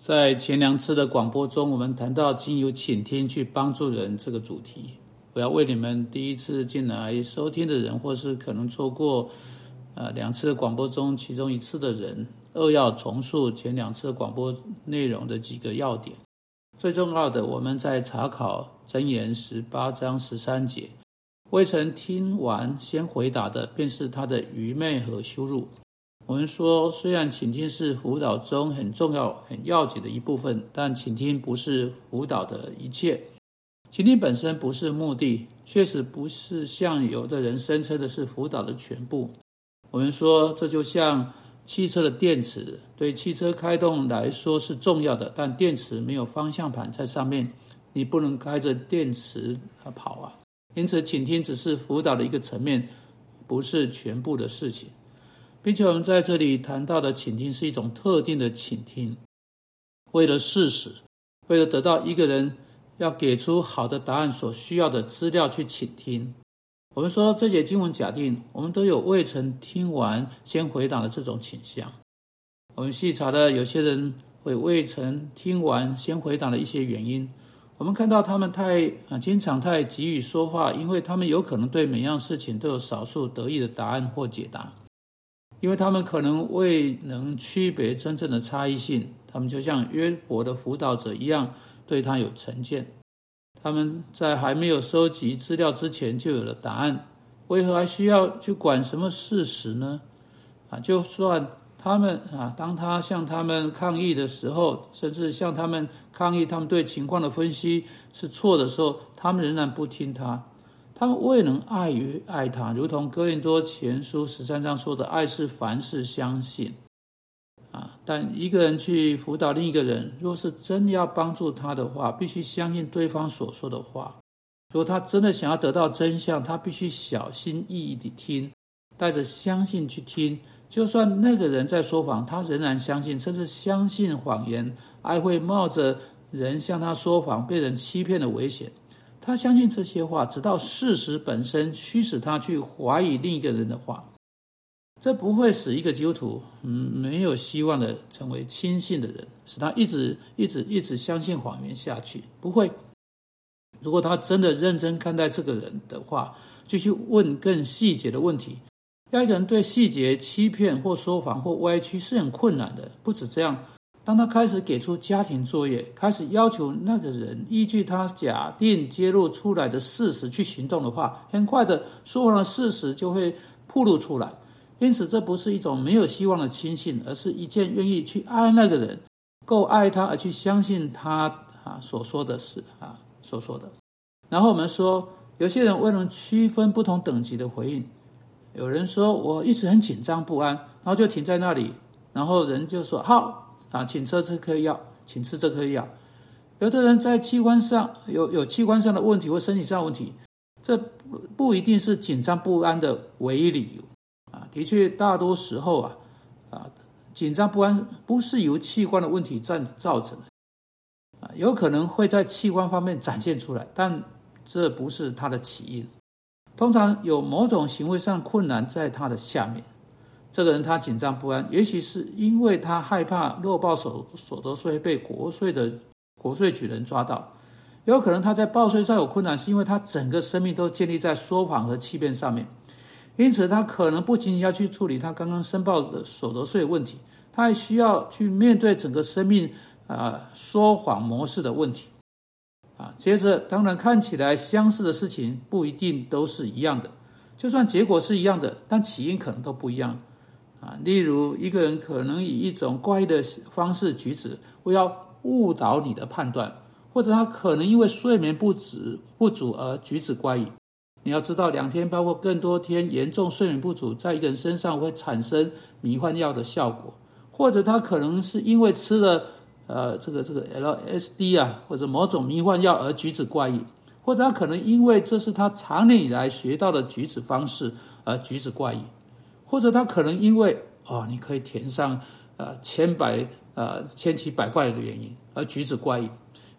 在前两次的广播中，我们谈到经由倾听去帮助人这个主题。我要为你们第一次进来收听的人，或是可能错过呃两次广播中其中一次的人，扼要重述前两次广播内容的几个要点。最重要的，我们在查考箴言十八章十三节，未曾听完先回答的，便是他的愚昧和羞辱。我们说，虽然倾听是辅导中很重要、很要紧的一部分，但倾听不是辅导的一切。倾听本身不是目的，确实不是像有的人声称的是辅导的全部。我们说，这就像汽车的电池，对汽车开动来说是重要的，但电池没有方向盘在上面，你不能开着电池跑啊。因此，倾听只是辅导的一个层面，不是全部的事情。并且我们在这里谈到的倾听是一种特定的倾听，为了事实，为了得到一个人要给出好的答案所需要的资料去倾听。我们说这节经文假定我们都有未曾听完先回答的这种倾向。我们细查的有些人会未曾听完先回答的一些原因。我们看到他们太啊经常太急于说话，因为他们有可能对每样事情都有少数得意的答案或解答。因为他们可能未能区别真正的差异性，他们就像约伯的辅导者一样，对他有成见。他们在还没有收集资料之前就有了答案，为何还需要去管什么事实呢？啊，就算他们啊，当他向他们抗议的时候，甚至向他们抗议他们对情况的分析是错的时候，他们仍然不听他。他们未能爱于爱他，如同哥林多前书十三章说的：“爱是凡事相信。”啊，但一个人去辅导另一个人，若是真的要帮助他的话，必须相信对方所说的话。如果他真的想要得到真相，他必须小心翼翼地听，带着相信去听。就算那个人在说谎，他仍然相信，甚至相信谎言，还会冒着人向他说谎、被人欺骗的危险。他相信这些话，直到事实本身驱使他去怀疑另一个人的话，这不会使一个基督徒嗯没有希望的成为轻信的人，使他一直一直一直相信谎言下去。不会，如果他真的认真看待这个人的话，就去问更细节的问题。要一个人对细节欺骗或说谎或歪曲是很困难的。不止这样。当他开始给出家庭作业，开始要求那个人依据他假定揭露出来的事实去行动的话，很快的说谎的事实就会暴露出来。因此，这不是一种没有希望的轻信，而是一件愿意去爱那个人、够爱他而去相信他啊所说的事啊所说的。然后我们说，有些人为了区分不同等级的回应，有人说我一直很紧张不安，然后就停在那里，然后人就说好。啊，请吃这颗药，请吃这颗药。有的人在器官上有有器官上的问题或身体上的问题，这不不一定是紧张不安的唯一理由。啊，的确，大多时候啊，啊，紧张不安不是由器官的问题造造成的，啊，有可能会在器官方面展现出来，但这不是它的起因。通常有某种行为上困难在它的下面。这个人他紧张不安，也许是因为他害怕漏报所所得税被国税的国税局人抓到，有可能他在报税上有困难，是因为他整个生命都建立在说谎和欺骗上面，因此他可能不仅仅要去处理他刚刚申报的所得税问题，他还需要去面对整个生命啊说谎模式的问题啊。接着，当然看起来相似的事情不一定都是一样的，就算结果是一样的，但起因可能都不一样。啊，例如一个人可能以一种怪异的方式举止，为要误导你的判断，或者他可能因为睡眠不足不足而举止怪异。你要知道，两天包括更多天严重睡眠不足，在一个人身上会产生迷幻药的效果，或者他可能是因为吃了呃这个这个 LSD 啊，或者某种迷幻药而举止怪异，或者他可能因为这是他长年以来学到的举止方式而举止怪异。或者他可能因为哦，你可以填上呃千百呃千奇百怪的原因而举止怪异，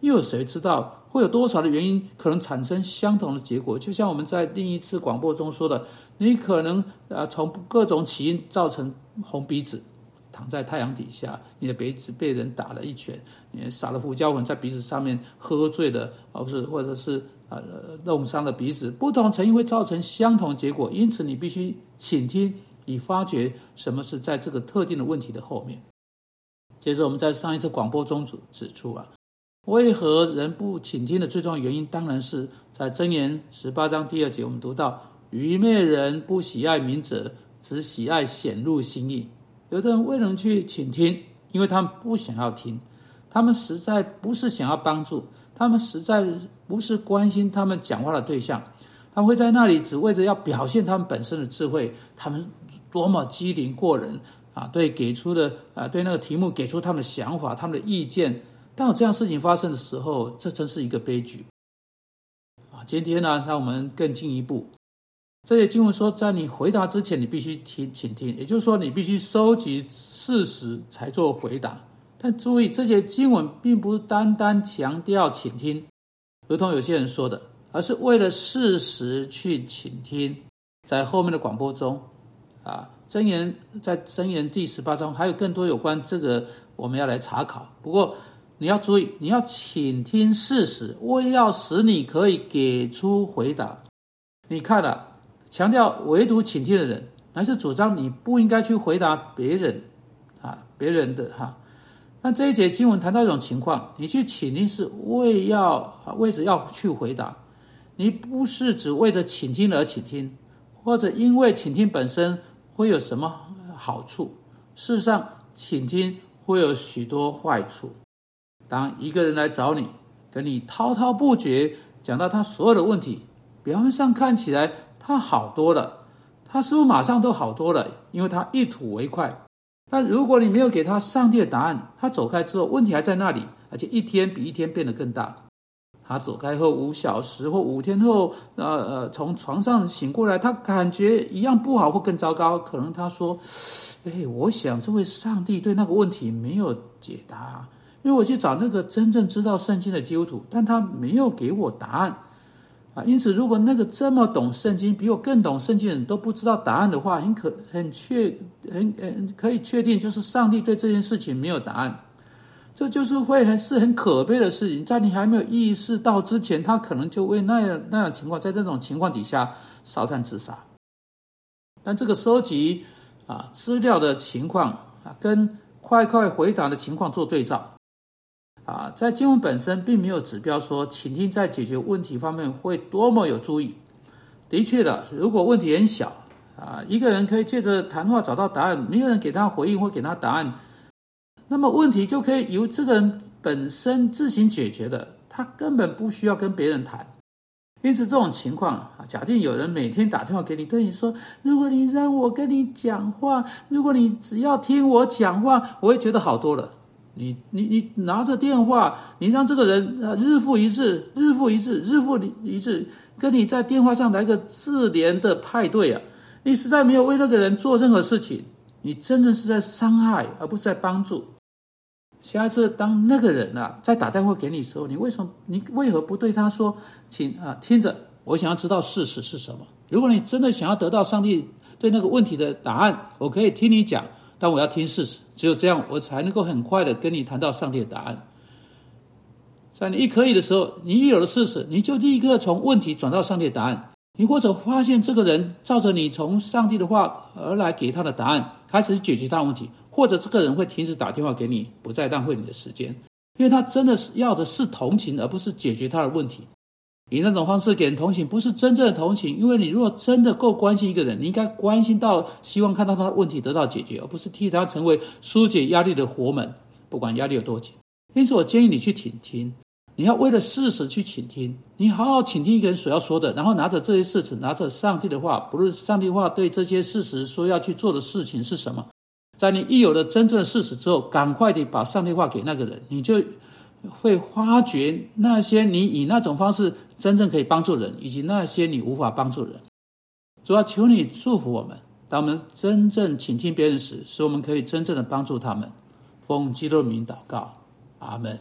又有谁知道会有多少的原因可能产生相同的结果？就像我们在另一次广播中说的，你可能呃从各种起因造成红鼻子，躺在太阳底下，你的鼻子被人打了一拳，你撒了胡椒粉在鼻子上面，喝醉了，而不是或者是呃弄伤了鼻子，不同成因会造成相同结果，因此你必须倾听，以发掘什么是在这个特定的问题的后面。接着我们在上一次广播中指指出啊，为何人不倾听的最重要原因，当然是在箴言十八章第二节，我们读到愚昧人不喜爱明哲，只喜爱显露心意。有的人未能去倾听，因为他们不想要听，他们实在不是想要帮助，他们实在不是关心他们讲话的对象，他们会在那里只为着要表现他们本身的智慧，他们多么机灵过人啊！对给出的啊，对那个题目给出他们的想法、他们的意见。当有这样事情发生的时候，这真是一个悲剧啊！今天呢，让我们更进一步。这些经文说，在你回答之前，你必须听，请听，也就是说，你必须收集事实才做回答。但注意，这些经文并不是单单强调倾听，如同有些人说的，而是为了事实去倾听。在后面的广播中，啊，箴言在箴言第十八章还有更多有关这个，我们要来查考。不过你要注意，你要倾听事实，为要使你可以给出回答。你看了。强调唯独倾听的人，乃是主张你不应该去回答别人，啊，别人的哈。那这一节经文谈到一种情况，你去倾听是为要为着要去回答，你不是只为着倾听而倾听，或者因为倾听本身会有什么好处。事实上，倾听会有许多坏处。当一个人来找你，跟你滔滔不绝讲到他所有的问题，表面上看起来。他好多了，他似乎马上都好多了，因为他一吐为快。但如果你没有给他上帝的答案，他走开之后，问题还在那里，而且一天比一天变得更大。他走开后五小时或五天后，呃呃，从床上醒过来，他感觉一样不好或更糟糕。可能他说：“哎，我想这位上帝对那个问题没有解答，因为我去找那个真正知道圣经的基督徒，但他没有给我答案。”啊，因此，如果那个这么懂圣经、比我更懂圣经的人都不知道答案的话，很可、很确、很、很可以确定，就是上帝对这件事情没有答案。这就是会很是很可悲的事情，在你还没有意识到之前，他可能就为那样那样情况，在这种情况底下烧炭自杀。但这个收集啊资料的情况啊，跟快快回答的情况做对照。啊，在经文本身并没有指标说，倾听在解决问题方面会多么有注意。的确的，如果问题很小，啊，一个人可以借着谈话找到答案，没有人给他回应或给他答案，那么问题就可以由这个人本身自行解决的，他根本不需要跟别人谈。因此，这种情况啊，假定有人每天打电话给你，对你说：“如果你让我跟你讲话，如果你只要听我讲话，我会觉得好多了。”你你你拿着电话，你让这个人啊日复一日，日复一日，日复一日，跟你在电话上来个自怜的派对啊！你实在没有为那个人做任何事情，你真正是在伤害，而不是在帮助。下一次当那个人啊在打电话给你的时候，你为什么你为何不对他说：“请啊，听着，我想要知道事实是什么。如果你真的想要得到上帝对那个问题的答案，我可以听你讲。”但我要听事实，只有这样，我才能够很快的跟你谈到上帝的答案。在你一可以的时候，你一有了事实，你就立刻从问题转到上帝的答案。你或者发现这个人照着你从上帝的话而来给他的答案，开始解决他的问题，或者这个人会停止打电话给你，不再浪费你的时间，因为他真的是要的是同情，而不是解决他的问题。以那种方式给人同情，不是真正的同情。因为你如果真的够关心一个人，你应该关心到希望看到他的问题得到解决，而不是替他成为疏解压力的活门，不管压力有多紧。因此，我建议你去倾听，你要为了事实去倾听，你好好倾听一个人所要说的，然后拿着这些事实，拿着上帝的话，不论上帝话对这些事实说要去做的事情是什么，在你一有了真正的事实之后，赶快的把上帝话给那个人，你就。会发觉那些你以那种方式真正可以帮助人，以及那些你无法帮助人。主要求你祝福我们，当我们真正倾听别人时，使我们可以真正的帮助他们。奉基督名祷告，阿门。